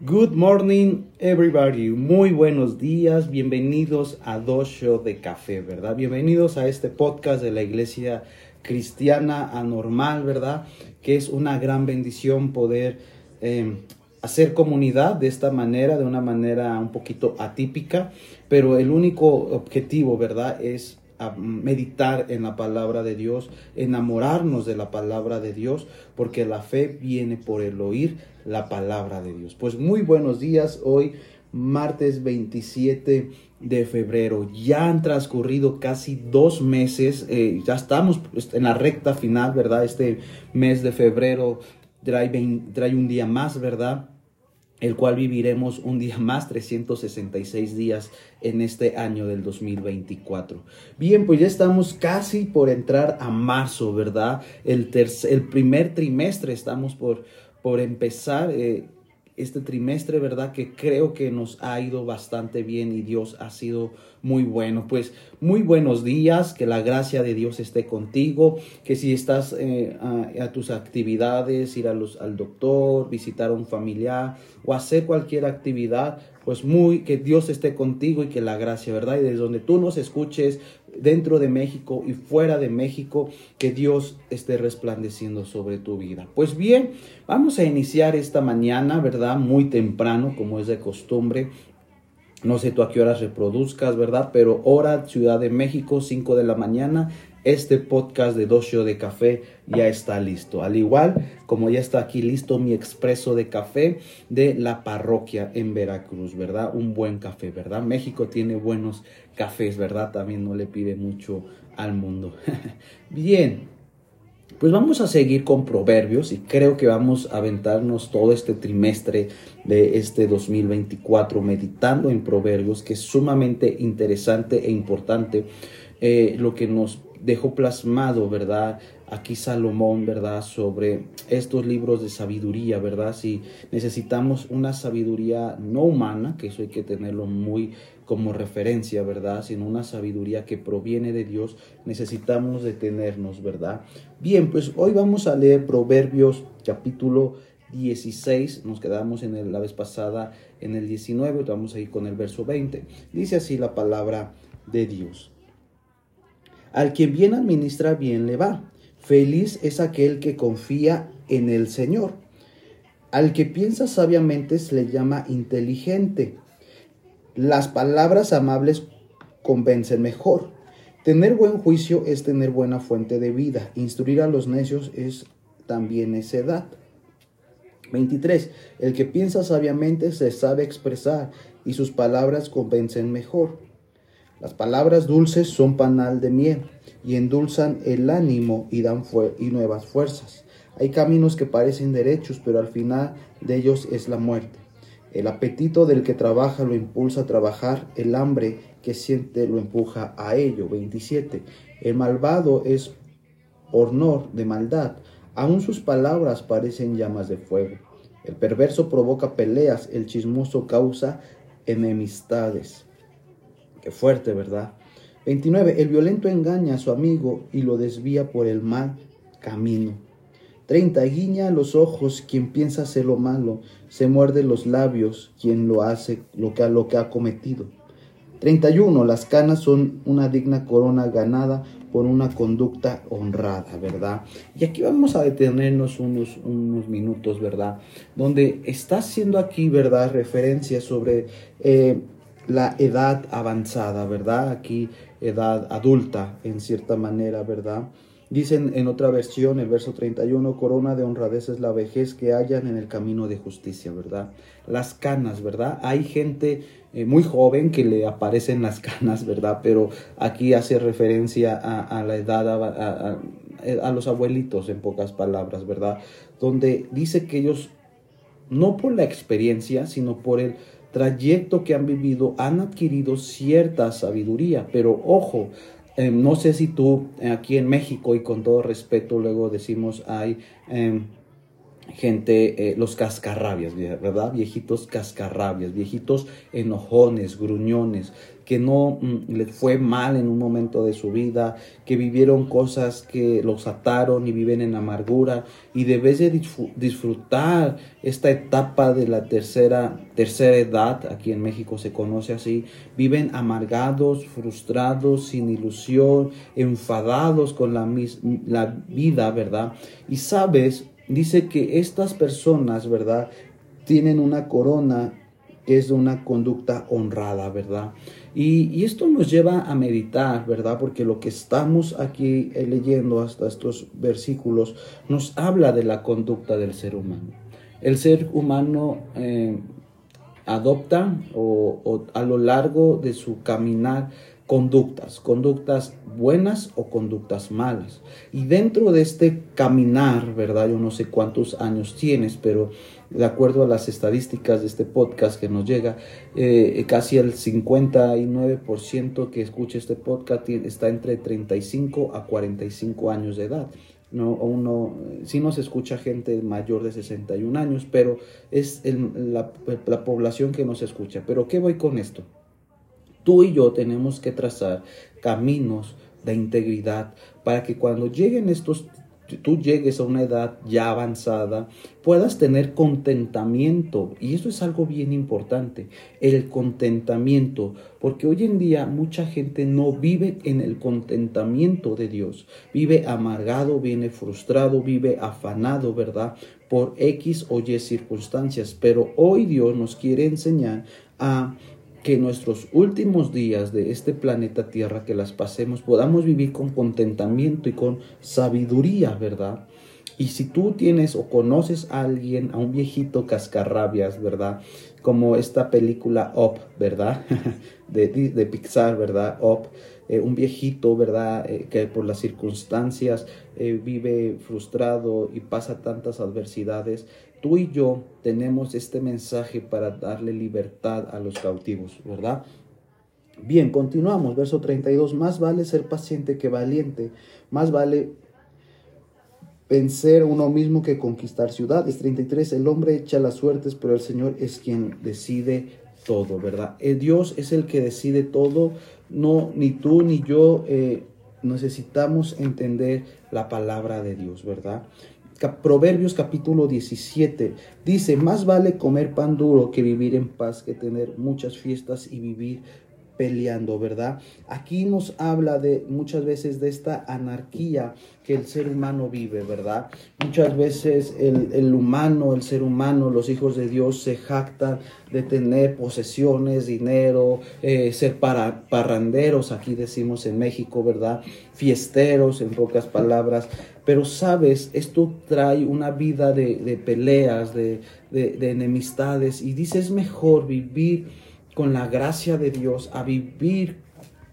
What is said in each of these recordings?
Good morning, everybody. Muy buenos días. Bienvenidos a Dos Show de Café, ¿verdad? Bienvenidos a este podcast de la Iglesia Cristiana Anormal, ¿verdad? Que es una gran bendición poder eh, hacer comunidad de esta manera, de una manera un poquito atípica, pero el único objetivo, ¿verdad? Es a meditar en la palabra de Dios, enamorarnos de la palabra de Dios, porque la fe viene por el oír la palabra de Dios. Pues muy buenos días, hoy martes 27 de febrero. Ya han transcurrido casi dos meses, eh, ya estamos en la recta final, ¿verdad? Este mes de febrero trae un día más, ¿verdad? El cual viviremos un día más, 366 días en este año del 2024. Bien, pues ya estamos casi por entrar a marzo, ¿verdad? El, el primer trimestre estamos por, por empezar. Eh, este trimestre, ¿verdad? Que creo que nos ha ido bastante bien y Dios ha sido muy bueno. Pues muy buenos días, que la gracia de Dios esté contigo, que si estás eh, a, tus actividades, ir a los, al doctor, visitar a un familiar o hacer cualquier actividad, pues muy que Dios esté contigo y que la gracia, ¿verdad? Y desde donde tú nos escuches, dentro de México y fuera de México, que Dios esté resplandeciendo sobre tu vida. Pues bien, vamos a iniciar esta mañana, ¿verdad? Muy temprano, como es de costumbre. No sé tú a qué horas reproduzcas, ¿verdad? Pero hora Ciudad de México, 5 de la mañana. Este podcast de Show de Café ya está listo. Al igual como ya está aquí listo mi expreso de café de la parroquia en Veracruz, ¿verdad? Un buen café, ¿verdad? México tiene buenos cafés, ¿verdad? También no le pide mucho al mundo. Bien, pues vamos a seguir con proverbios y creo que vamos a aventarnos todo este trimestre de este 2024 meditando en proverbios, que es sumamente interesante e importante eh, lo que nos dejó plasmado, ¿verdad? Aquí Salomón, ¿verdad? Sobre estos libros de sabiduría, ¿verdad? Si necesitamos una sabiduría no humana, que eso hay que tenerlo muy como referencia, ¿verdad? Sino una sabiduría que proviene de Dios, necesitamos detenernos, ¿verdad? Bien, pues hoy vamos a leer Proverbios capítulo 16, nos quedamos en la vez pasada en el 19, vamos a ir con el verso 20. Dice así la palabra de Dios. Al quien bien administra, bien le va. Feliz es aquel que confía en el Señor. Al que piensa sabiamente se le llama inteligente. Las palabras amables convencen mejor. Tener buen juicio es tener buena fuente de vida. Instruir a los necios es también necedad. 23. El que piensa sabiamente se sabe expresar y sus palabras convencen mejor. Las palabras dulces son panal de miel y endulzan el ánimo y dan y nuevas fuerzas. Hay caminos que parecen derechos, pero al final de ellos es la muerte. El apetito del que trabaja lo impulsa a trabajar, el hambre que siente lo empuja a ello. 27. El malvado es hornor de maldad, aun sus palabras parecen llamas de fuego. El perverso provoca peleas, el chismoso causa enemistades. Qué fuerte, ¿verdad? 29. El violento engaña a su amigo y lo desvía por el mal camino. 30. Guiña los ojos quien piensa hacer lo malo, se muerde los labios quien lo hace lo que, lo que ha cometido. 31. Las canas son una digna corona ganada por una conducta honrada, ¿verdad? Y aquí vamos a detenernos unos, unos minutos, ¿verdad? Donde está haciendo aquí, ¿verdad? Referencia sobre eh, la edad avanzada, ¿verdad? Aquí edad adulta, en cierta manera, ¿verdad? Dicen en otra versión, el verso 31, corona de honradez es la vejez que hallan en el camino de justicia, ¿verdad? Las canas, ¿verdad? Hay gente eh, muy joven que le aparecen las canas, ¿verdad? Pero aquí hace referencia a, la edad, a, a los abuelitos, en pocas palabras, ¿verdad? Donde dice que ellos, no por la experiencia, sino por el trayecto que han vivido han adquirido cierta sabiduría, pero ojo, em, no sé si tú eh, aquí en México y con todo respeto luego decimos hay em, gente, eh, los cascarrabias, ¿verdad? Viejitos cascarrabias, viejitos enojones, gruñones, que no mm, les fue mal en un momento de su vida, que vivieron cosas que los ataron y viven en amargura y debes de disfrutar esta etapa de la tercera tercera edad, aquí en México se conoce así, viven amargados, frustrados, sin ilusión, enfadados con la, la vida, ¿verdad? Y sabes, dice que estas personas, ¿verdad? Tienen una corona que es una conducta honrada, ¿verdad? Y, esto nos lleva a meditar, ¿verdad? Porque lo que estamos aquí eh, leyendo hasta estos versículos nos habla de la conducta del ser humano. El ser humano eh, adopta o, a lo largo de su caminar conductas, conductas buenas o conductas malas. Y dentro de este caminar, ¿verdad? Yo no sé cuántos años tienes, pero de acuerdo a las estadísticas de este podcast que nos llega, eh, casi el 59% que escucha este podcast está entre 35 a 45 años de edad. No, uno, sí nos escucha gente mayor de 61 años, pero es la, la población que nos escucha. Pero ¿qué voy con esto? Tú y yo tenemos que trazar caminos de integridad para que cuando lleguen estos tú llegues a una edad ya avanzada, puedas tener contentamiento. Y eso es algo bien importante, el contentamiento, porque hoy en día mucha gente no vive en el contentamiento de Dios. Vive amargado, viene frustrado, vive afanado, ¿verdad? Por X o Y circunstancias. Pero hoy Dios nos quiere enseñar a que nuestros últimos días de este planeta Tierra, que las pasemos, podamos vivir con contentamiento y con sabiduría, ¿verdad? Y si tú tienes o conoces a alguien, a un viejito cascarrabias, ¿verdad? Como esta película Up, ¿verdad? de, de Pixar, ¿verdad? Up. Eh, un viejito, ¿verdad? Eh, que por las circunstancias eh, vive frustrado y pasa tantas adversidades. Tú y yo tenemos este mensaje para darle libertad a los cautivos, ¿verdad? Bien, continuamos, verso 32. Más vale ser paciente que valiente, más vale vencer uno mismo que conquistar ciudades. 33. El hombre echa las suertes, pero el Señor es quien decide todo, ¿verdad? Eh, Dios es el que decide todo, no, ni tú ni yo eh, necesitamos entender la palabra de Dios, ¿verdad? Proverbios capítulo 17 dice, más vale comer pan duro que vivir en paz, que tener muchas fiestas y vivir peleando, ¿verdad? Aquí nos habla de muchas veces de esta anarquía que el ser humano vive, ¿verdad? Muchas veces el, humano, el ser humano, los hijos de Dios se jactan de tener posesiones, dinero, eh, ser para, parranderos, aquí decimos en México, ¿verdad? Fiesteros, en pocas palabras. Pero sabes, esto trae una vida de, peleas, de, de enemistades, y dice, es mejor vivir con la gracia de Dios a vivir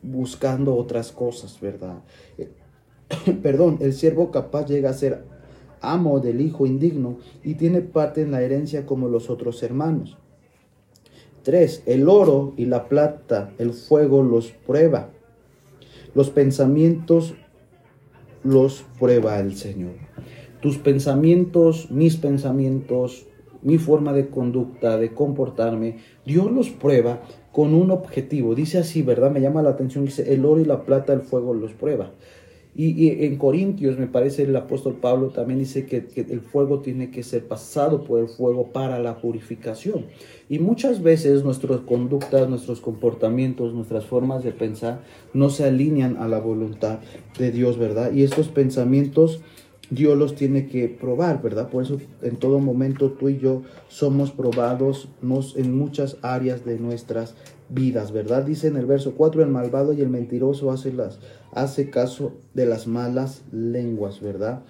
buscando otras cosas, ¿verdad? Perdón, el siervo capaz llega a ser amo del hijo indigno y tiene parte en la herencia como los otros hermanos. Tres, El oro y la plata, el fuego los prueba. Los pensamientos los prueba el Señor. Tus pensamientos, mis pensamientos, mi forma de conducta, de comportarme, Dios los prueba con un objetivo. Dice así, ¿verdad? Me llama la atención, dice, el oro y la plata, el fuego los prueba. Y, en Corintios, me parece, el apóstol Pablo también dice que, que, el fuego tiene que ser pasado por el fuego para la purificación. Y muchas veces nuestras conductas, nuestros comportamientos, nuestras formas de pensar no se alinean a la voluntad de Dios, ¿verdad? Y estos pensamientos Dios los tiene que probar, ¿verdad? Por eso en todo momento tú y yo somos probados en muchas áreas de nuestras vidas, ¿verdad? Dice en el verso 4, el malvado y el mentiroso hace, las, hace caso de las malas lenguas, ¿verdad?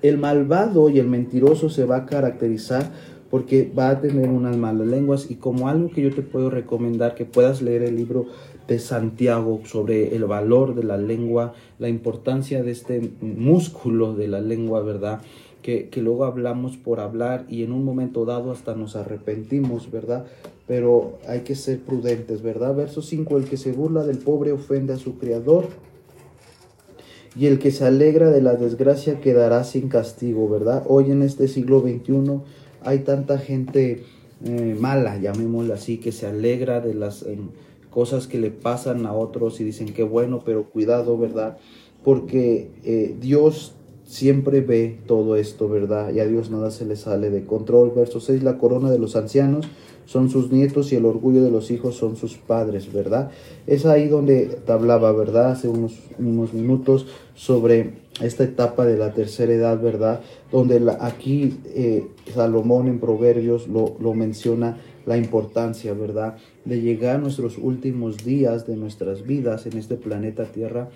El malvado y el mentiroso se va a caracterizar porque va a tener unas malas lenguas y como algo que yo te puedo recomendar que puedas leer el libro de Santiago sobre el valor de la lengua, la importancia de este músculo de la lengua, ¿verdad? Que, que, luego hablamos por hablar y en un momento dado hasta nos arrepentimos, ¿verdad? Pero hay que ser prudentes, ¿verdad? Verso 5, el que se burla del pobre ofende a su creador y el que se alegra de la desgracia quedará sin castigo, ¿verdad? Hoy en este siglo XXI hay tanta gente eh, mala, llamémosla así, que se alegra de las em, cosas que le pasan a otros y dicen que bueno, pero cuidado, ¿verdad? Porque eh, Dios siempre ve todo esto, ¿verdad? Y a Dios nada se le sale de control. Verso 6, la corona de los ancianos son sus nietos y el orgullo de los hijos son sus padres, ¿verdad? Es ahí donde hablaba, ¿verdad? Hace unos, unos minutos sobre esta etapa de la tercera edad, ¿verdad? Donde aquí eh, Salomón en Proverbios lo, lo menciona la importancia, ¿verdad? De llegar a nuestros últimos días de nuestras vidas en este planeta Tierra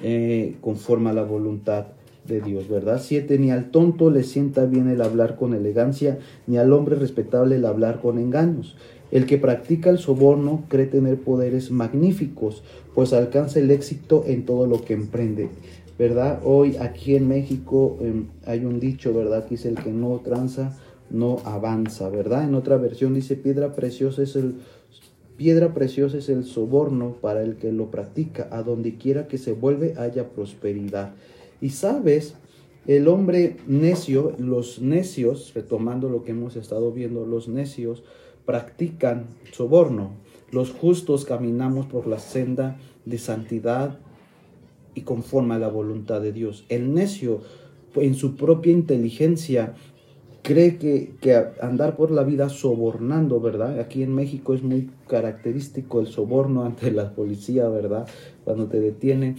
eh, conforme a la voluntad de Dios, ¿verdad? Siete, ni al tonto le sienta bien el hablar con elegancia, ni al hombre respetable el hablar con engaños. El que practica el soborno cree tener poderes magníficos, pues alcanza el éxito en todo lo que emprende. ¿Verdad? Hoy aquí en México em, hay un dicho, ¿verdad? Que dice el que no tranza, no avanza, ¿verdad? En otra versión dice piedra preciosa es el piedra preciosa es el soborno para el que lo practica, a donde quiera que se vuelve haya prosperidad. Y sabes, el hombre necio, los necios, retomando lo que hemos estado viendo, los necios practican soborno. Los justos caminamos por la senda de santidad y conforme a la voluntad de Dios. El necio, en su propia inteligencia, cree que, que, andar por la vida sobornando, ¿verdad? Aquí en México es muy característico el soborno ante la policía, ¿verdad? Cuando te detienen,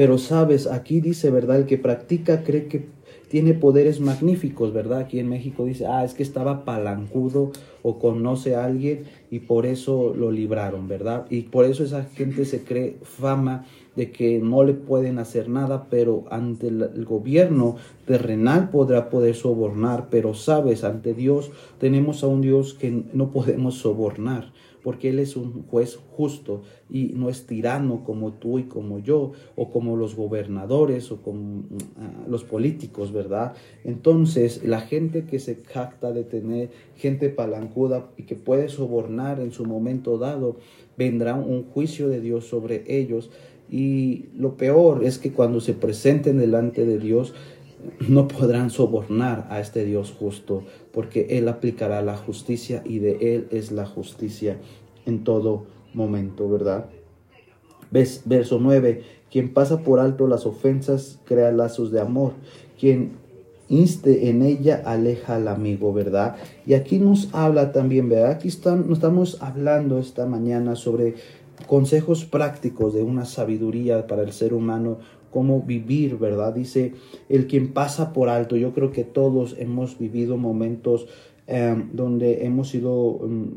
pero sabes, aquí dice, ¿verdad? El que practica cree que tiene poderes magníficos, ¿verdad? Aquí en México dice, ah, es que estaba palancudo o conoce a alguien y por eso lo libraron, ¿verdad? Y por eso esa gente se cree fama de que no le pueden hacer nada, pero ante el, gobierno terrenal podrá poder sobornar, pero sabes, ante Dios tenemos a un Dios que no podemos sobornar porque Él es un juez justo y no es tirano como tú y como yo, o como los gobernadores o como ah, los políticos, ¿verdad? Entonces, la gente que se jacta de tener gente palancuda y que puede sobornar en su momento dado, vendrá un juicio de Dios sobre ellos. Y lo peor es que cuando se presenten delante de Dios, no podrán sobornar a este Dios justo, porque Él aplicará la justicia y de Él es la justicia en todo momento, ¿verdad? Ves, verso 9, quien pasa por alto las ofensas crea lazos de amor, quien inste en ella aleja al amigo, ¿verdad? Y aquí nos habla también, ¿verdad? Aquí están, estamos hablando esta mañana sobre consejos prácticos de una sabiduría para el ser humano cómo vivir, ¿verdad? Dice, el quien pasa por alto, yo creo que todos hemos vivido momentos em, donde hemos sido em,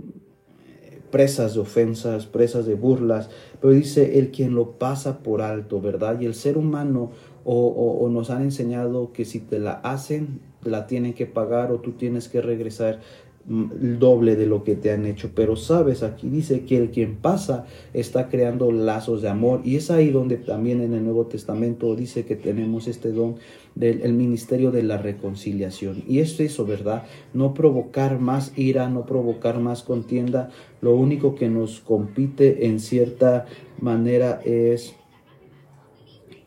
presas de ofensas, presas de burlas, pero dice el quien lo pasa por alto, ¿verdad? Y el ser humano o, nos han enseñado que si te la hacen, la tienen que pagar o tú tienes que regresar el doble de lo que te han hecho. Pero sabes, aquí dice que el quien pasa está creando lazos de amor. Y es ahí donde también en el Nuevo Testamento dice que tenemos este don del ministerio de la reconciliación. Y es eso, ¿verdad? No provocar más ira, no provocar más contienda. Lo único que nos compite en cierta manera es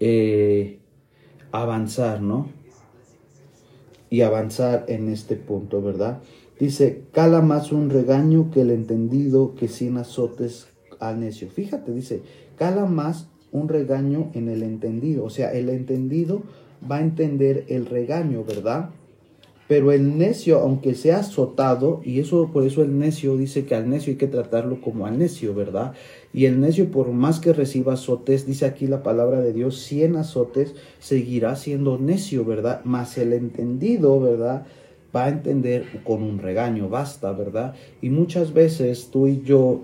eh, avanzar, ¿no? Y avanzar en este punto, ¿verdad? Dice, cala más un regaño que el entendido que sin azotes al necio. Fíjate, dice, cala más un regaño en el entendido. O sea, el entendido va a entender el regaño, ¿verdad? Pero el necio, aunque sea azotado, y eso por eso el necio dice que al necio hay que tratarlo como al necio, ¿verdad? Y el necio, por más que reciba azotes, dice aquí la palabra de Dios, cien azotes, seguirá siendo necio, ¿verdad? Más el entendido, ¿verdad? Va a entender con un regaño, basta, ¿verdad? Y muchas veces tú y yo,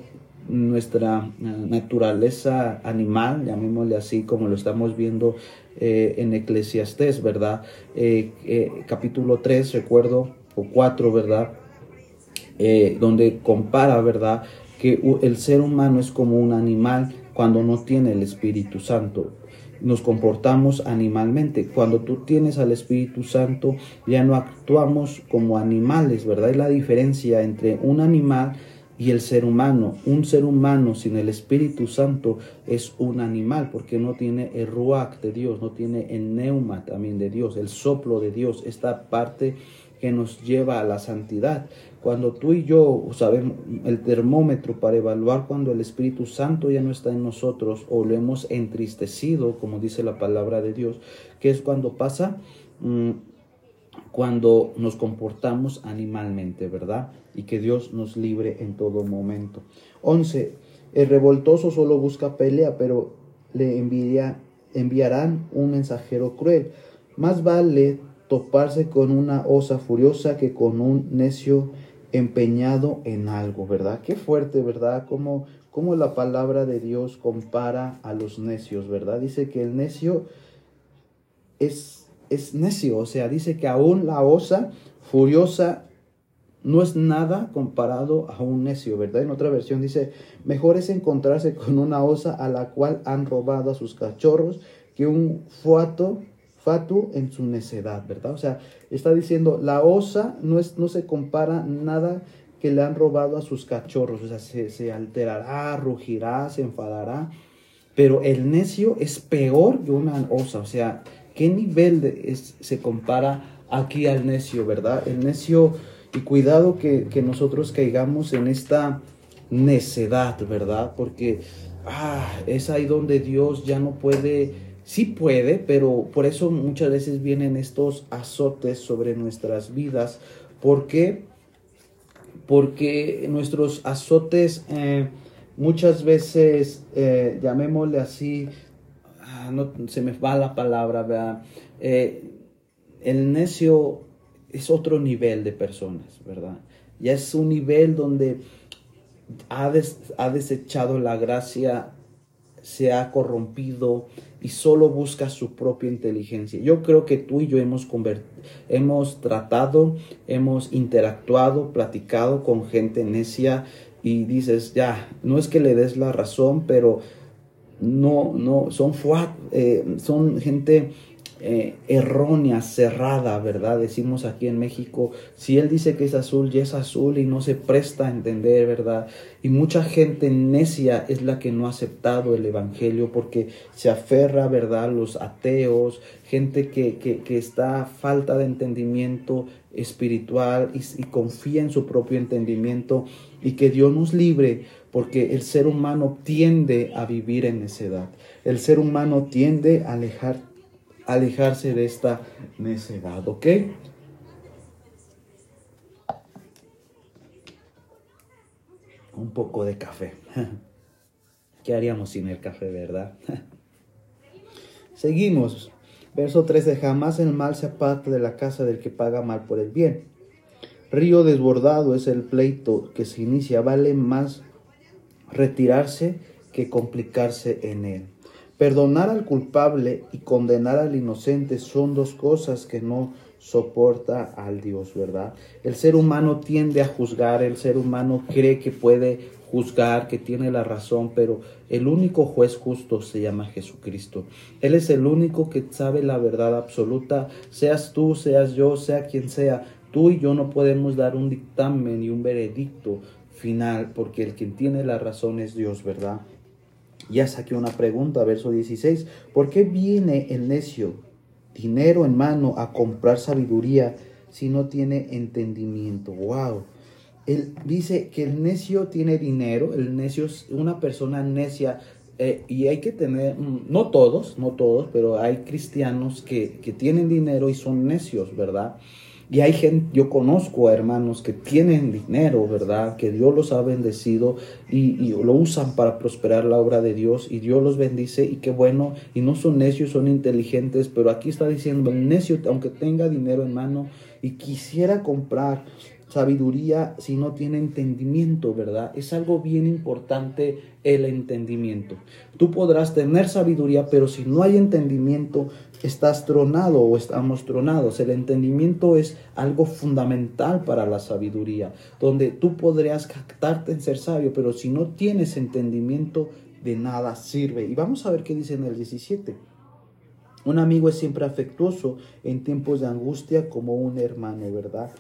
nuestra eh, naturaleza animal, llamémosle así como lo estamos viendo eh, en Eclesiastés, ¿verdad? Eh, capítulo 3, recuerdo, o 4, ¿verdad? donde compara, ¿verdad? Que el ser humano es como un animal cuando no tiene el Espíritu Santo nos comportamos animalmente. Cuando tú tienes al Espíritu Santo, ya no actuamos como animales, ¿verdad? Es la diferencia entre un animal y el ser humano. Un ser humano sin el Espíritu Santo es un animal porque no tiene el ruach de Dios, no tiene el neuma también de Dios, el soplo de Dios, esta parte que nos lleva a la santidad. Cuando tú y yo sabemos el termómetro para evaluar cuando el Espíritu Santo ya no está en nosotros o lo hemos entristecido, como dice la palabra de Dios, que es cuando pasa mm, cuando nos comportamos animalmente, ¿verdad? Y que Dios nos libre en todo momento. 11. El revoltoso solo busca pelea, pero le envía, enviarán un mensajero cruel. Más vale toparse con una osa furiosa que con un necio empeñado en algo, ¿verdad? Qué fuerte, ¿verdad? Cómo, cómo la palabra de Dios compara a los necios, ¿verdad? Dice que el necio es, es necio, o sea, dice que aún la osa furiosa no es nada comparado a un necio, ¿verdad? En otra versión dice, mejor es encontrarse con una osa a la cual han robado a sus cachorros que un fuato fatu en su necedad, ¿verdad? O sea, está diciendo, la osa no, es, no se compara nada que le han robado a sus cachorros, o sea, se, alterará, rugirá, se enfadará, pero el necio es peor que una osa, o sea, ¿qué nivel de, se compara aquí al necio, verdad? El necio, y cuidado que, que nosotros caigamos en esta necedad, ¿verdad? Porque ah, es ahí donde Dios ya no puede Sí puede, pero por eso muchas veces vienen estos azotes sobre nuestras vidas. ¿Por qué? Porque nuestros azotes eh, muchas veces, eh, llamémosle así, ah, no, se me va la palabra, ¿verdad? Eh, el necio es otro nivel de personas, ¿verdad? Ya es un nivel donde ha, ha desechado la gracia se ha corrompido y solo busca su propia inteligencia. Yo creo que tú y yo hemos, hemos tratado, hemos interactuado, platicado con gente necia y dices, ya, no es que le des la razón, pero no, no, son, eh, son gente eh, errónea, cerrada, ¿verdad? Decimos aquí en México, si él dice que es azul, ya es azul y no se presta a entender, ¿verdad? Y mucha gente necia es la que no ha aceptado el Evangelio porque se aferra, ¿verdad? Los ateos, gente que, que, está falta de entendimiento espiritual y, y confía en su propio entendimiento y que Dios nos libre porque el ser humano tiende a vivir en necedad. El ser humano tiende a alejar alejarse de esta necedad, ¿ok? Un poco de café. ¿Qué haríamos sin el café, verdad? Seguimos. Verso 13. Jamás el mal se aparta de la casa del que paga mal por el bien. Río desbordado es el pleito que se inicia. Vale más retirarse que complicarse en él. Perdonar al culpable y condenar al inocente son dos cosas que no soporta al Dios, ¿verdad? El ser humano tiende a juzgar, el ser humano cree que puede juzgar, que tiene la razón, pero el único juez justo se llama Jesucristo. Él es el único que sabe la verdad absoluta, seas tú, seas yo, sea quien sea. Tú y yo no podemos dar un dictamen y un veredicto final, porque el quien tiene la razón es Dios, ¿verdad? Ya saqué una pregunta, verso 16. ¿Por qué viene el necio, dinero en mano, a comprar sabiduría si no tiene entendimiento? ¡Wow! Él dice que el necio tiene dinero, el necio es una persona necia. Eh, y hay que tener, mm, no todos, no todos, pero hay cristianos que, que tienen dinero y son necios, ¿verdad? Y hay gente, yo conozco a hermanos que tienen dinero, ¿verdad? Que Dios los ha bendecido y, lo usan para prosperar la obra de Dios y Dios los bendice y qué bueno. Y no son necios, son inteligentes, pero aquí está diciendo, el necio, aunque tenga dinero en mano y quisiera comprar sabiduría si no tiene entendimiento, ¿verdad? Es algo bien importante el entendimiento. Tú podrás tener sabiduría, pero si no hay entendimiento, estás tronado o estamos tronados. El entendimiento es algo fundamental para la sabiduría, donde tú podrías captarte en ser sabio, pero si no tienes entendimiento, de nada sirve. Y vamos a ver qué dice en el 17. Un amigo es siempre afectuoso en tiempos de angustia como un hermano, ¿verdad?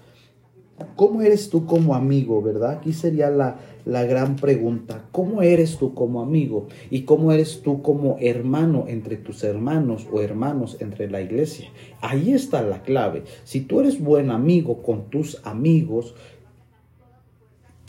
¿Cómo eres tú como amigo, verdad? Aquí sería la, la gran pregunta. ¿Cómo eres tú como amigo? ¿Y cómo eres tú como hermano entre tus hermanos o hermanos entre la iglesia? Ahí está la clave. Si tú eres buen amigo con tus amigos,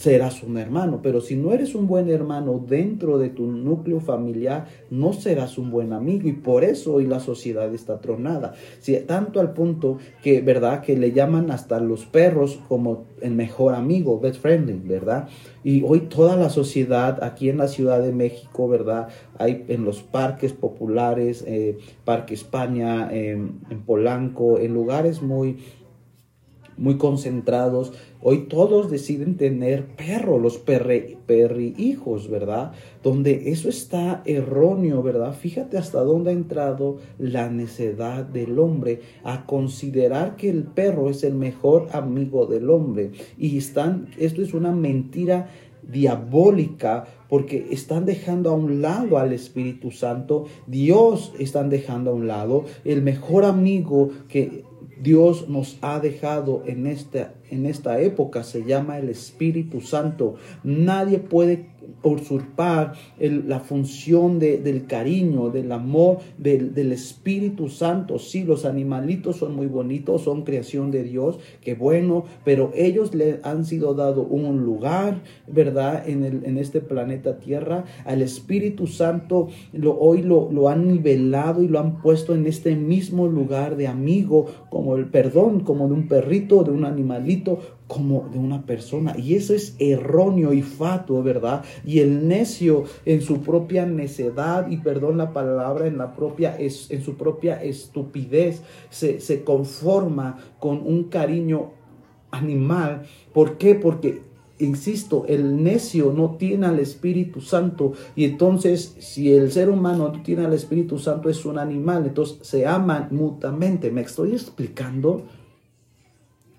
serás un hermano. Pero si no eres un buen hermano dentro de tu núcleo familiar, no serás un buen amigo. Y por eso hoy la sociedad está tronada. Si, tanto al punto que, ¿verdad? Que le llaman hasta los perros como el mejor amigo, best friendly, ¿verdad? Y hoy toda la sociedad aquí en la Ciudad de México, ¿verdad? Hay en los parques populares, eh, Parque España, en Polanco, en lugares muy muy concentrados. Hoy todos deciden tener perro, los perri, perri hijos, ¿verdad? Donde eso está erróneo, ¿verdad? Fíjate hasta dónde ha entrado la necedad del hombre a considerar que el perro es el mejor amigo del hombre. Y están, esto es una mentira diabólica porque están dejando a un lado al Espíritu Santo, Dios están dejando a un lado, el mejor amigo que Dios nos ha dejado en esta, en esta época se llama el Espíritu Santo. Nadie puede usurpar la función del cariño, del amor, del, Espíritu Santo. Sí, los animalitos son muy bonitos, son creación de Dios, qué bueno, pero ellos le han sido dado un lugar, ¿verdad? En, este planeta Tierra. Al Espíritu Santo hoy lo, lo han nivelado y lo han puesto en este mismo lugar de amigo, como el perdón, como de un perrito, de un animalito, como de una persona. Y eso es erróneo y fatuo, ¿verdad? Y el necio en su propia necedad, y perdón la palabra, en, la propia, en su propia estupidez, se, se conforma con un cariño animal. ¿Por qué? Porque insisto, el necio no tiene al Espíritu Santo y entonces si el ser humano no tiene al Espíritu Santo es un animal, entonces se aman mutuamente. ¿Me estoy explicando?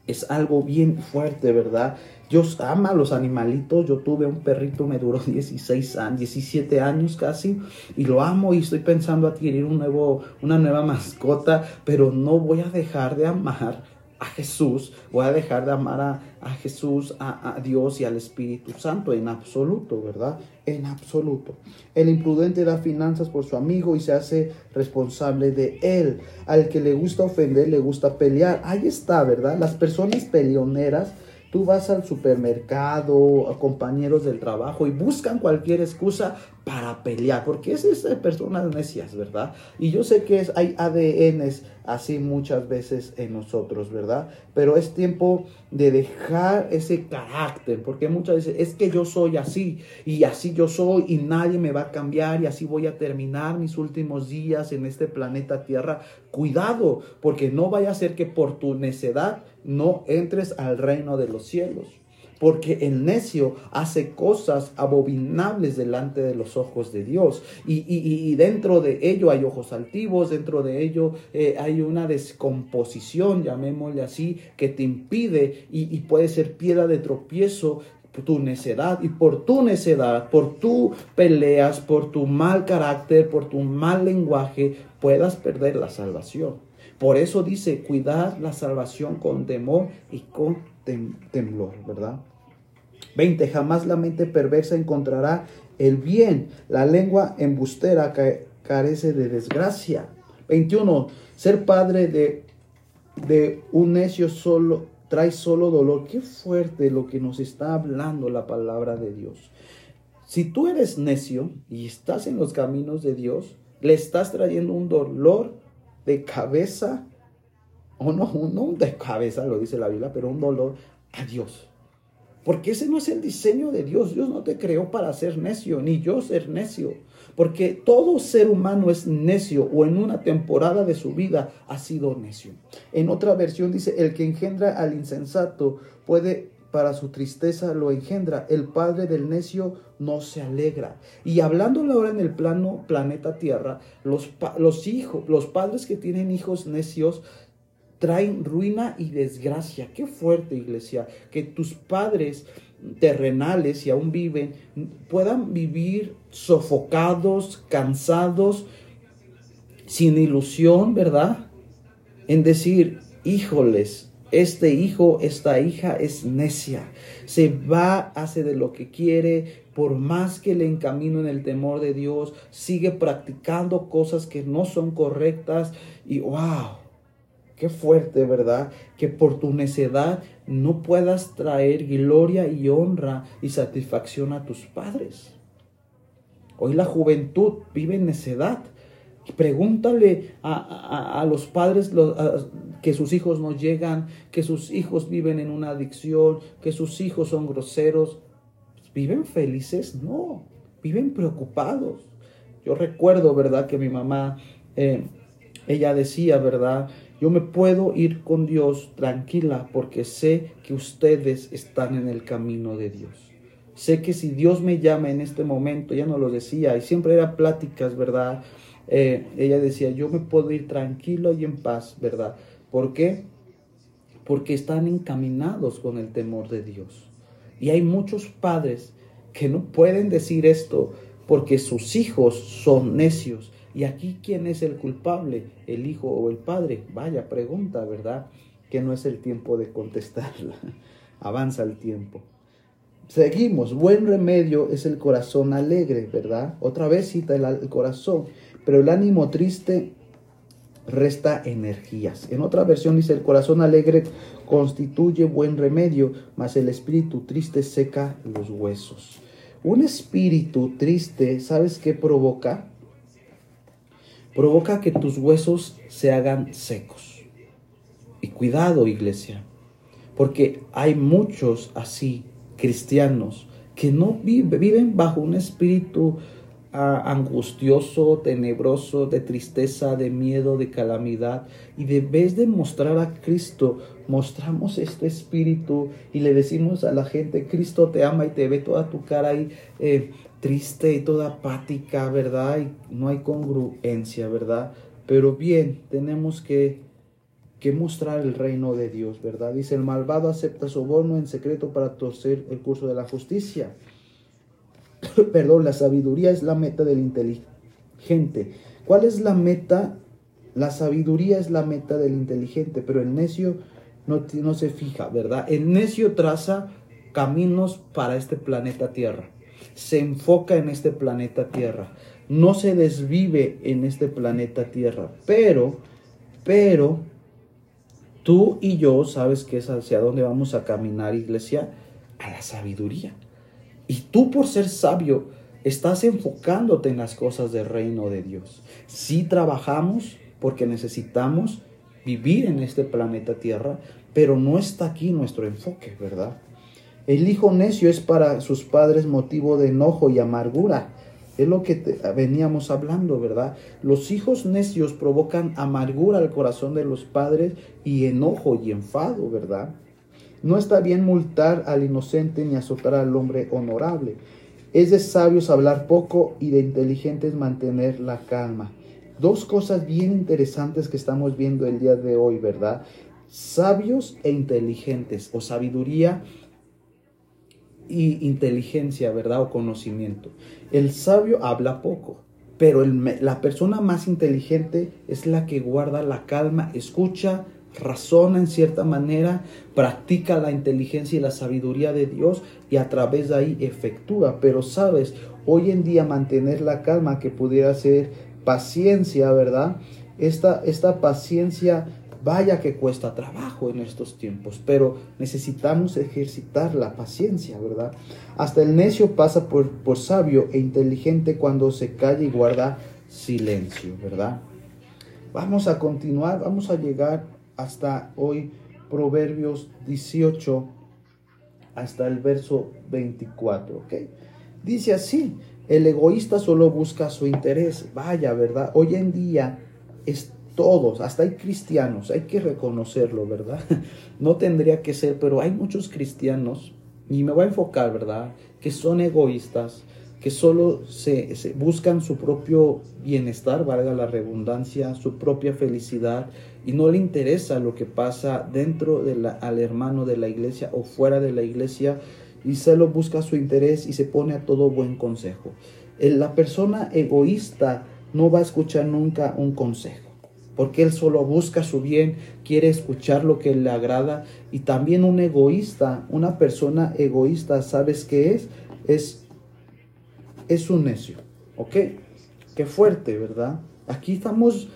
Es algo bien fuerte, ¿verdad? Dios ama a los animalitos. Yo tuve un perrito, me duró 16 años, 17 años casi, y lo amo y estoy pensando adquirir un nuevo, una nueva mascota, pero no voy a dejar de amar a Jesús, voy a dejar de amar a, Jesús, a, a, Dios y al Espíritu Santo en absoluto, ¿verdad? En absoluto. El imprudente da finanzas por su amigo y se hace responsable de él. Al que le gusta ofender, le gusta pelear. Ahí está, ¿verdad? Las personas peleoneras Tú vas al supermercado, a compañeros del trabajo y buscan cualquier excusa para pelear, porque es de personas necias, ¿verdad? Y yo sé que es, hay ADNs así muchas veces en nosotros, ¿verdad? Pero es tiempo de dejar ese carácter, porque muchas veces es que yo soy así y así yo soy y nadie me va a cambiar y así voy a terminar mis últimos días en este planeta Tierra. Cuidado, porque no vaya a ser que por tu necedad no entres al reino de los cielos. Porque el necio hace cosas abominables delante de los ojos de Dios. Y, dentro de ello hay ojos altivos, dentro de ello eh, hay una descomposición, llamémosle así, que te impide y, y puede ser piedra de tropiezo tu necedad y por tu necedad, por tu peleas, por tu mal carácter, por tu mal lenguaje, puedas perder la salvación. Por eso dice, cuidad la salvación con temor y con temblor, ¿verdad? 20. Jamás la mente perversa encontrará el bien. La lengua embustera carece de desgracia. 21. Ser padre de, de un necio solo trae solo dolor. Qué fuerte lo que nos está hablando la palabra de Dios. Si tú eres necio y estás en los caminos de Dios, le estás trayendo un dolor de cabeza, o no, no de cabeza, lo dice la Biblia, pero un dolor a Dios. Porque ese no es el diseño de Dios. Dios no te creó para ser necio, ni yo ser necio. Porque todo ser humano es necio o en una temporada de su vida ha sido necio. En otra versión dice, el que engendra al insensato puede para su tristeza lo engendra. El padre del necio no se alegra. Y hablándole ahora en el plano planeta Tierra, los, los hijos, los padres que tienen hijos necios traen ruina y desgracia. Qué fuerte, iglesia, que tus padres terrenales, si aún viven, puedan vivir sofocados, cansados, sin ilusión, ¿verdad? En decir, híjoles, este hijo, esta hija es necia, se va, hace de lo que quiere, por más que le encamino en el temor de Dios, sigue practicando cosas que no son correctas y wow, qué fuerte, ¿verdad? Que por tu necedad no puedas traer gloria y honra y satisfacción a tus padres. Hoy la juventud vive en necedad. Pregúntale a, los padres que sus hijos no llegan, que sus hijos viven en una adicción, que sus hijos son groseros. ¿Viven felices? No, viven preocupados. Yo recuerdo, ¿verdad? Que mi mamá, eh, ella decía, ¿verdad? Yo me puedo ir con Dios tranquila porque sé que ustedes están en el camino de Dios. Sé que si Dios me llama en este momento, ya no lo decía, y siempre eran pláticas, ¿verdad? Eh, ella decía, yo me puedo ir tranquilo y en paz, ¿verdad? ¿Por qué? Porque están encaminados con el temor de Dios. Y hay muchos padres que no pueden decir esto porque sus hijos son necios. Y aquí, ¿quién es el culpable? ¿El hijo o el padre? Vaya pregunta, ¿verdad? Que no es el tiempo de contestarla. Avanza el tiempo. Seguimos. Buen remedio es el corazón alegre, ¿verdad? Otra vez cita el corazón pero el ánimo triste resta energías. En otra versión dice, el corazón alegre constituye buen remedio, mas el espíritu triste seca los huesos. Un espíritu triste, ¿sabes qué provoca? Provoca que tus huesos se hagan secos. Y cuidado, iglesia, porque hay muchos así, cristianos, que no viven bajo un espíritu angustioso, tenebroso, de tristeza, de miedo, de calamidad. Y de vez de mostrar a Cristo, mostramos este espíritu y le decimos a la gente, Cristo te ama y te ve toda tu cara ahí eh, triste y toda apática, ¿verdad? Y no hay congruencia, ¿verdad? Pero bien, tenemos que, que mostrar el reino de Dios, ¿verdad? Dice, el malvado acepta soborno en secreto para torcer el curso de la justicia. perdón, la sabiduría es la meta del inteligente. ¿Cuál es la meta? La sabiduría es la meta del inteligente, pero el necio no, no se fija, ¿verdad? El necio traza caminos para este planeta Tierra. Se enfoca en este planeta Tierra. No se desvive en este planeta Tierra. Pero, pero, tú y yo sabes que es hacia dónde vamos a caminar, iglesia, a la sabiduría. Y tú por ser sabio estás enfocándote en las cosas del reino de Dios. Sí trabajamos porque necesitamos vivir en este planeta Tierra, pero no está aquí nuestro enfoque, ¿verdad? El hijo necio es para sus padres motivo de enojo y amargura. Es lo que veníamos hablando, ¿verdad? Los hijos necios provocan amargura al corazón de los padres y enojo y enfado, ¿verdad? No está bien multar al inocente ni azotar al hombre honorable. Es de sabios hablar poco y de inteligentes mantener la calma. Dos cosas bien interesantes que estamos viendo el día de hoy, ¿verdad? Sabios e inteligentes, o sabiduría y inteligencia, ¿verdad? O conocimiento. El sabio habla poco, pero la persona más inteligente es la que guarda la calma, escucha, razona en cierta manera, practica la inteligencia y la sabiduría de Dios y a través de ahí efectúa. Pero sabes, hoy en día mantener la calma que pudiera ser paciencia, ¿verdad? Esta, esta paciencia, vaya que cuesta trabajo en estos tiempos, pero necesitamos ejercitar la paciencia, ¿verdad? Hasta el necio pasa por, por sabio e inteligente cuando se calla y guarda silencio, ¿verdad? Vamos a continuar, vamos a llegar hasta hoy Proverbios 18 hasta el verso 24, ¿ok? Dice así, el egoísta solo busca su interés. Vaya, ¿verdad? Hoy en día es todos, hasta hay cristianos, hay que reconocerlo, ¿verdad? No tendría que ser, pero hay muchos cristianos, y me voy a enfocar, ¿verdad? Que son egoístas, que solo se, buscan su propio bienestar, valga la redundancia, su propia felicidad, y no le interesa lo que pasa dentro del al hermano de la iglesia o fuera de la iglesia, y solo busca su interés y se pone a todo buen consejo. La persona egoísta no va a escuchar nunca un consejo. Porque él solo busca su bien, quiere escuchar lo que le agrada y también un egoísta, una persona egoísta, ¿sabes qué es? Es es un necio, ¿ok? Qué fuerte, ¿verdad? Aquí estamos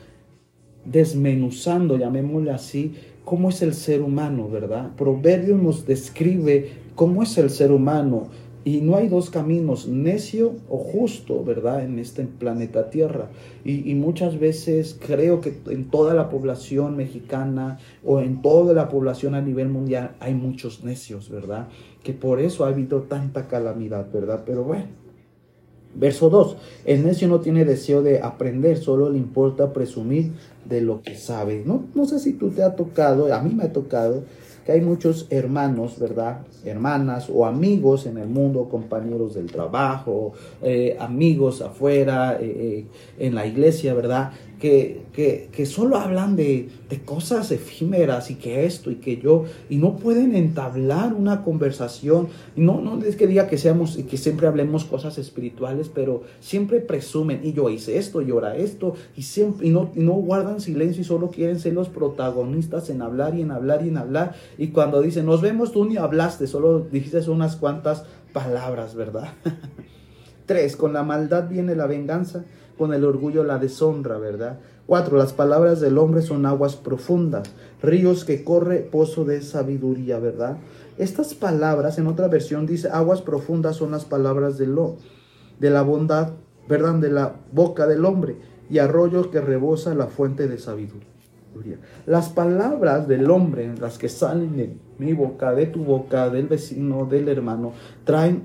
desmenuzando, llamémosle así, cómo es el ser humano, ¿verdad? Proverbio nos describe cómo es el ser humano y no hay dos caminos, necio o justo, ¿verdad? En este planeta Tierra. Y, muchas veces creo que en toda la población mexicana o en toda la población a nivel mundial hay muchos necios, ¿verdad? Que por eso ha habido tanta calamidad, ¿verdad? Pero bueno. Verso 2. El necio no tiene deseo de aprender, solo le importa presumir de lo que sabe. No, no sé si tú te ha tocado, a mí me ha tocado que hay muchos hermanos, ¿verdad? Hermanas o amigos en el mundo, compañeros del trabajo, eh, amigos afuera, eh, eh, en la iglesia, ¿verdad? Que, que, que solo hablan de, de, cosas efímeras y que esto y que yo, y no pueden entablar una conversación. No, no es que diga que seamos y que siempre hablemos cosas espirituales, pero siempre presumen, y yo hice esto, y ahora esto, y, siempre, y no, y no guardan silencio y solo quieren ser los protagonistas en hablar y en hablar y en hablar y cuando dice, nos vemos, tú ni hablaste, solo dijiste unas cuantas palabras, ¿verdad? Tres, con la maldad viene la venganza, con el orgullo la deshonra, ¿verdad? Cuatro, las palabras del hombre son aguas profundas, ríos que corre pozo de sabiduría, ¿verdad? Estas palabras, en otra versión dice, aguas profundas son las palabras de, lo, de la bondad, ¿verdad? De la boca del hombre y arroyos que rebosa la fuente de sabiduría. Las palabras del hombre, las que salen de mi boca, de tu boca, del vecino, del hermano, traen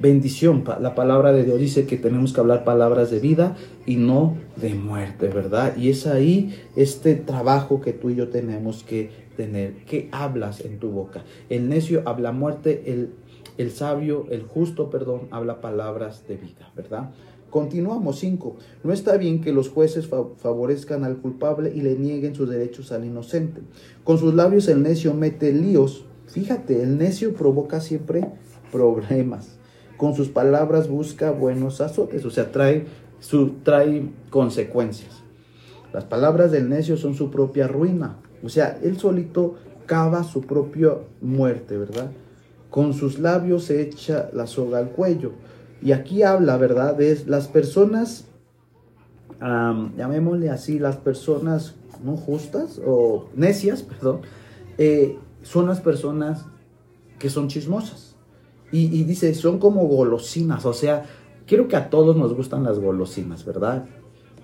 bendición. La palabra de Dios dice que tenemos que hablar palabras de vida y no de muerte, ¿verdad? Y es ahí este trabajo que tú y yo tenemos que tener. ¿Qué hablas en tu boca? El necio habla muerte, el, el sabio, el justo, perdón, habla palabras de vida, ¿verdad? Continuamos 5. No está bien que los jueces favorezcan al culpable y le nieguen sus derechos al inocente. Con sus labios el necio mete líos. Fíjate, el necio provoca siempre problemas. Con sus palabras busca buenos azotes, o sea, trae, su, trae consecuencias. Las palabras del necio son su propia ruina. O sea, él solito cava su propia muerte, ¿verdad? Con sus labios se echa la soga al cuello. Y aquí habla, ¿verdad? De las personas, llamémosle así, las personas no justas o necias, perdón, eh, son las personas que son chismosas. Y, y, dice, son como golosinas, o sea, quiero que a todos nos gustan las golosinas, ¿verdad?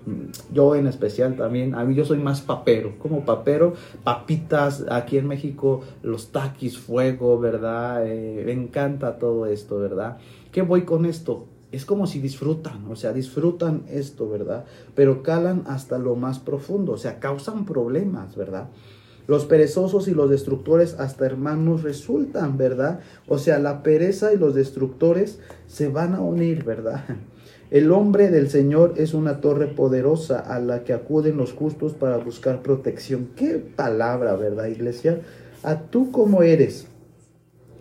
Mm, yo en especial también, a mí yo soy más papero, como papero, papitas, aquí en México los taquis, fuego, ¿verdad? Eh, me encanta todo esto, ¿verdad? ¿Qué voy con esto? Es como si disfrutan, o sea, disfrutan esto, ¿verdad? Pero calan hasta lo más profundo, o sea, causan problemas, ¿verdad? Los perezosos y los destructores hasta hermanos resultan, ¿verdad? O sea, la pereza y los destructores se van a unir, ¿verdad? El hombre del Señor es una torre poderosa a la que acuden los justos para buscar protección. Qué palabra, ¿verdad, iglesia? A tú como eres.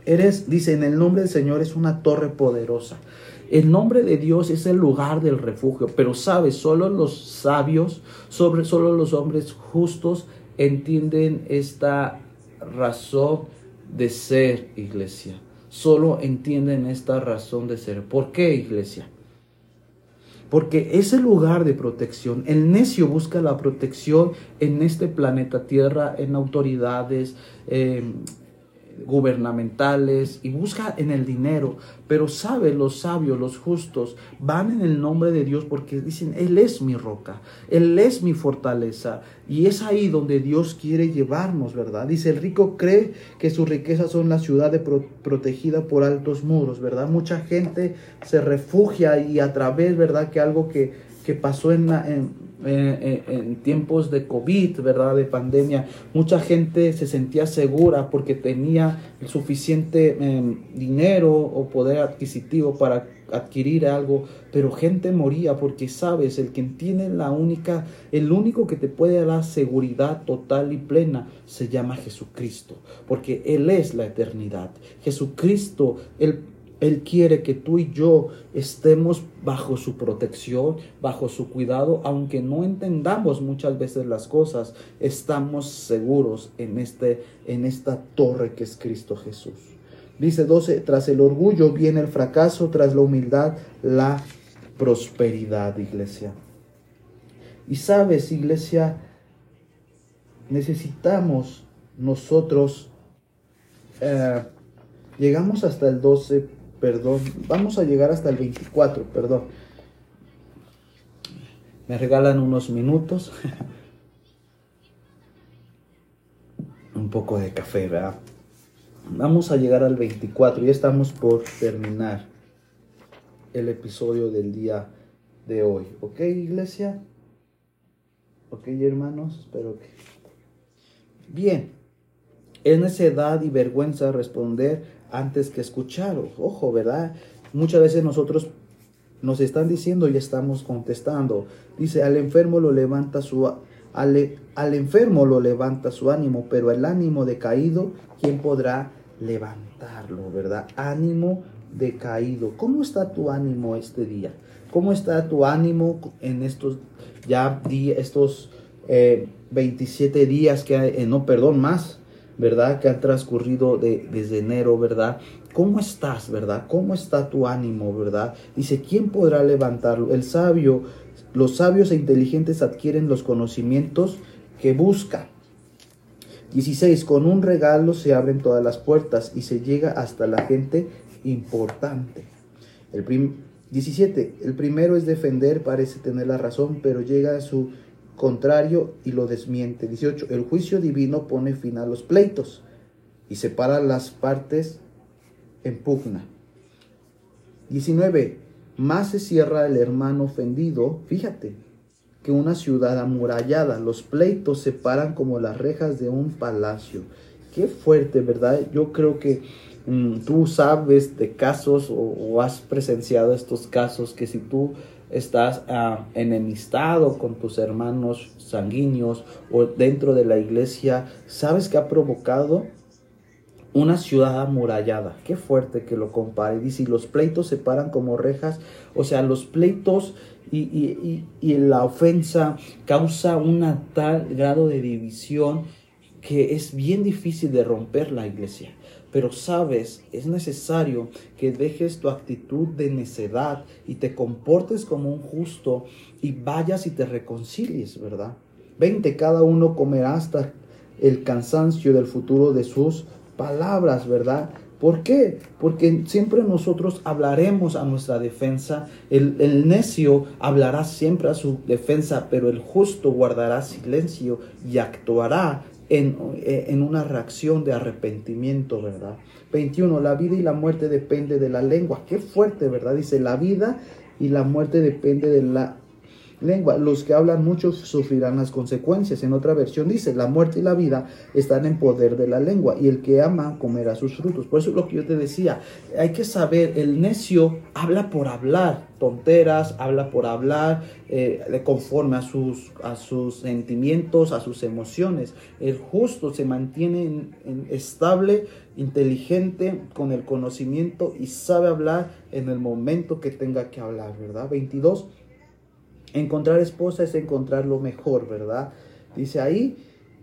Eres, dice, en el nombre del Señor es una torre poderosa. El nombre de Dios es el lugar del refugio, pero sabes, solo los sabios, sobre, solo los hombres justos entienden esta razón de ser, iglesia. Solo entienden esta razón de ser. ¿Por qué, iglesia? Porque es el lugar de protección. El necio busca la protección en este planeta Tierra, en autoridades, eh, gubernamentales y busca en el dinero, pero sabe los sabios, los justos, van en el nombre de Dios porque dicen, Él es mi roca, Él es mi fortaleza y es ahí donde Dios quiere llevarnos, ¿verdad? Dice, el rico cree que sus riquezas son la ciudad de protegida por altos muros, ¿verdad? Mucha gente se refugia y a través, ¿verdad? Que algo que, que pasó en, en en, tiempos de COVID, ¿verdad? De pandemia, mucha gente se sentía segura porque tenía el suficiente em, dinero o poder adquisitivo para adquirir algo, pero gente moría porque sabes, el que tiene la única, el único que te puede dar seguridad total y plena se llama Jesucristo, porque Él es la eternidad. Jesucristo, el Él quiere que tú y yo estemos bajo su protección, bajo su cuidado, aunque no entendamos muchas veces las cosas, estamos seguros en, este, en esta torre que es Cristo Jesús. Dice 12, tras el orgullo viene el fracaso, tras la humildad la prosperidad, iglesia. Y sabes, iglesia, necesitamos nosotros, eh, llegamos hasta el 12, perdón, vamos a llegar hasta el 24, perdón. Me regalan unos minutos. Un poco de café, ¿verdad? Vamos a llegar al 24, ya estamos por terminar el episodio del día de hoy. ¿Ok, iglesia? ¿Ok, hermanos? Espero que... Bien, es necedad y vergüenza responder antes que escuchar. Ojo, ¿verdad? Muchas veces nosotros nos están diciendo y estamos contestando. Dice, al enfermo lo levanta su... Al, al enfermo lo levanta su ánimo, pero el ánimo decaído, ¿quién podrá levantarlo, verdad? Ánimo decaído. ¿Cómo está tu ánimo este día? ¿Cómo está tu ánimo en estos ya estos 27 eh, días que hay, eh, no, perdón, más, ¿verdad? Que han transcurrido de, desde enero, ¿verdad? ¿Cómo estás, verdad? ¿Cómo está tu ánimo, verdad? Dice, ¿quién podrá levantarlo? El sabio, los sabios e inteligentes adquieren los conocimientos que buscan. 16. Con un regalo se abren todas las puertas y se llega hasta la gente importante. El 17. El primero es defender, parece tener la razón, pero llega a su contrario y lo desmiente. 18. El juicio divino pone fin a los pleitos y separa las partes en pugna. 19. Más se cierra el hermano ofendido, fíjate, que una ciudad amurallada. Los pleitos se paran como las rejas de un palacio. Qué fuerte, ¿verdad? Yo creo que mm, tú sabes de casos o, has presenciado estos casos que si tú estás ah, enemistado con tus hermanos sanguíneos o dentro de la iglesia, ¿sabes que ha provocado? Una ciudad amurallada. Qué fuerte que lo compare. Dice, los pleitos se paran como rejas. O sea, los pleitos y, y la ofensa causa un tal grado de división que es bien difícil de romper la iglesia. Pero sabes, es necesario que dejes tu actitud de necedad y te comportes como un justo y vayas y te reconcilies, ¿verdad? Vente, cada uno comerá hasta el cansancio del futuro de sus palabras, ¿verdad? ¿Por qué? Porque siempre nosotros hablaremos a nuestra defensa, el, el, necio hablará siempre a su defensa, pero el justo guardará silencio y actuará eh, en, una reacción de arrepentimiento, ¿verdad? 21. La vida y la muerte depende de la lengua. Qué fuerte, ¿verdad? Dice, la vida y la muerte depende de la lengua. Los que hablan mucho sufrirán las consecuencias. En otra versión dice, la muerte y la vida están en poder de la lengua y el que ama comerá sus frutos. Por eso es lo que yo te decía, hay que saber, el necio habla por hablar, tonteras, habla por hablar, eh, conforme a sus, a sus sentimientos, a sus emociones. El justo se mantiene estable, inteligente, con el conocimiento y sabe hablar en el momento que tenga que hablar, ¿verdad? 22 Encontrar esposa es encontrar lo mejor, ¿verdad? Dice ahí,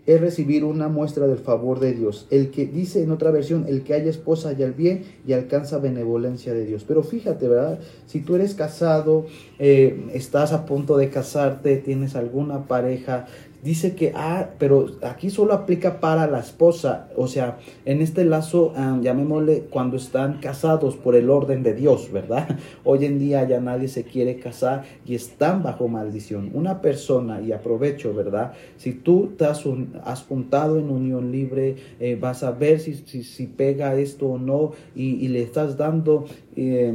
es recibir una muestra del favor de Dios. El que dice en otra versión, el que haya esposa haya el bien y alcanza benevolencia de Dios. Pero fíjate, ¿verdad? Si tú eres casado, eh, estás a punto de casarte, tienes alguna pareja, dice que, ah, pero aquí solo aplica para la esposa, o sea, en este lazo, um, llamémosle cuando están casados por el orden de Dios, ¿verdad? Hoy en día ya nadie se quiere casar y están bajo maldición. Una persona, y aprovecho, ¿verdad? Si tú te has, juntado en unión libre, eh, vas a ver si, si, pega esto o no, y, le estás dando eh,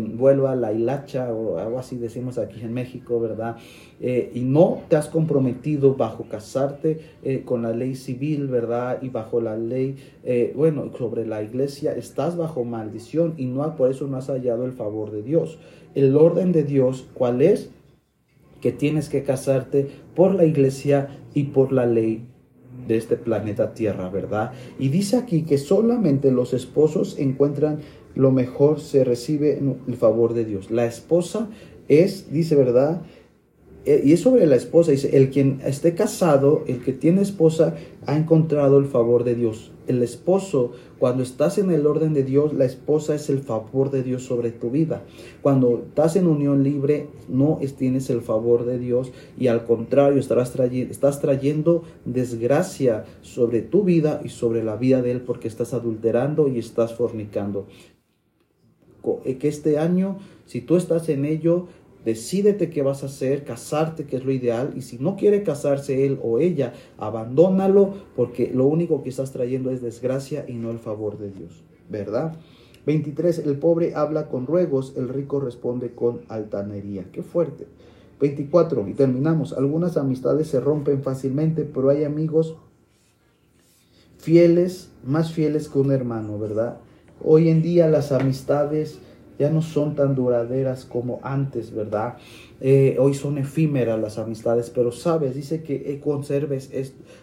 a la hilacha o algo así decimos aquí en México, ¿verdad? Eh, y no te has comprometido bajo eh, con la ley civil, ¿verdad? Y bajo la ley, eh, bueno, sobre la iglesia, estás bajo maldición y no por eso no has hallado el favor de Dios. El orden de Dios, ¿cuál es? Que tienes que casarte por la iglesia y por la ley de este planeta Tierra, ¿verdad? Y dice aquí que solamente los esposos encuentran lo mejor se recibe el favor de Dios. La esposa es, dice verdad, y es sobre la esposa, dice, el quien esté casado, el que tiene esposa, ha encontrado el favor de Dios. El esposo, cuando estás en el orden de Dios, la esposa es el favor de Dios sobre tu vida. Cuando estás en unión libre, no tienes el favor de Dios y al contrario, estarás estás trayendo desgracia sobre tu vida y sobre la vida de Él porque estás adulterando y estás fornicando. Eh, que este año, si tú estás en ello, Decídete qué vas a hacer, casarte, que es lo ideal. Y si no quiere casarse él o ella, abandónalo porque lo único que estás trayendo es desgracia y no el favor de Dios. ¿Verdad? 23. El pobre habla con ruegos, el rico responde con altanería. Qué fuerte. 24. Y terminamos. Algunas amistades se rompen fácilmente, pero hay amigos fieles, más fieles que un hermano, ¿verdad? Hoy en día las amistades ya no son tan duraderas como antes, ¿verdad? Eh, hoy son efímeras las amistades, pero sabes, dice que eh, conserves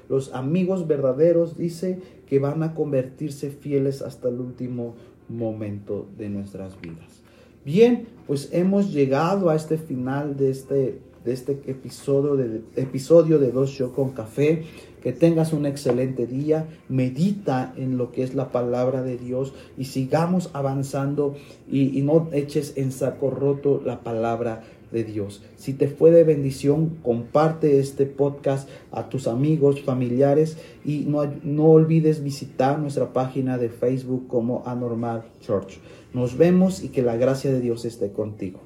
los amigos verdaderos, dice que van a convertirse fieles hasta el último momento de nuestras vidas. Bien, pues hemos llegado a este final de este, de este episodio de, episodio de Dos Show con Café. Que tengas un excelente día, medita en lo que es la palabra de Dios y sigamos avanzando y, no eches en saco roto la palabra de Dios. Si te fue de bendición, comparte este podcast a tus amigos, familiares y no, no olvides visitar nuestra página de Facebook como Anormal Church. Nos vemos y que la gracia de Dios esté contigo.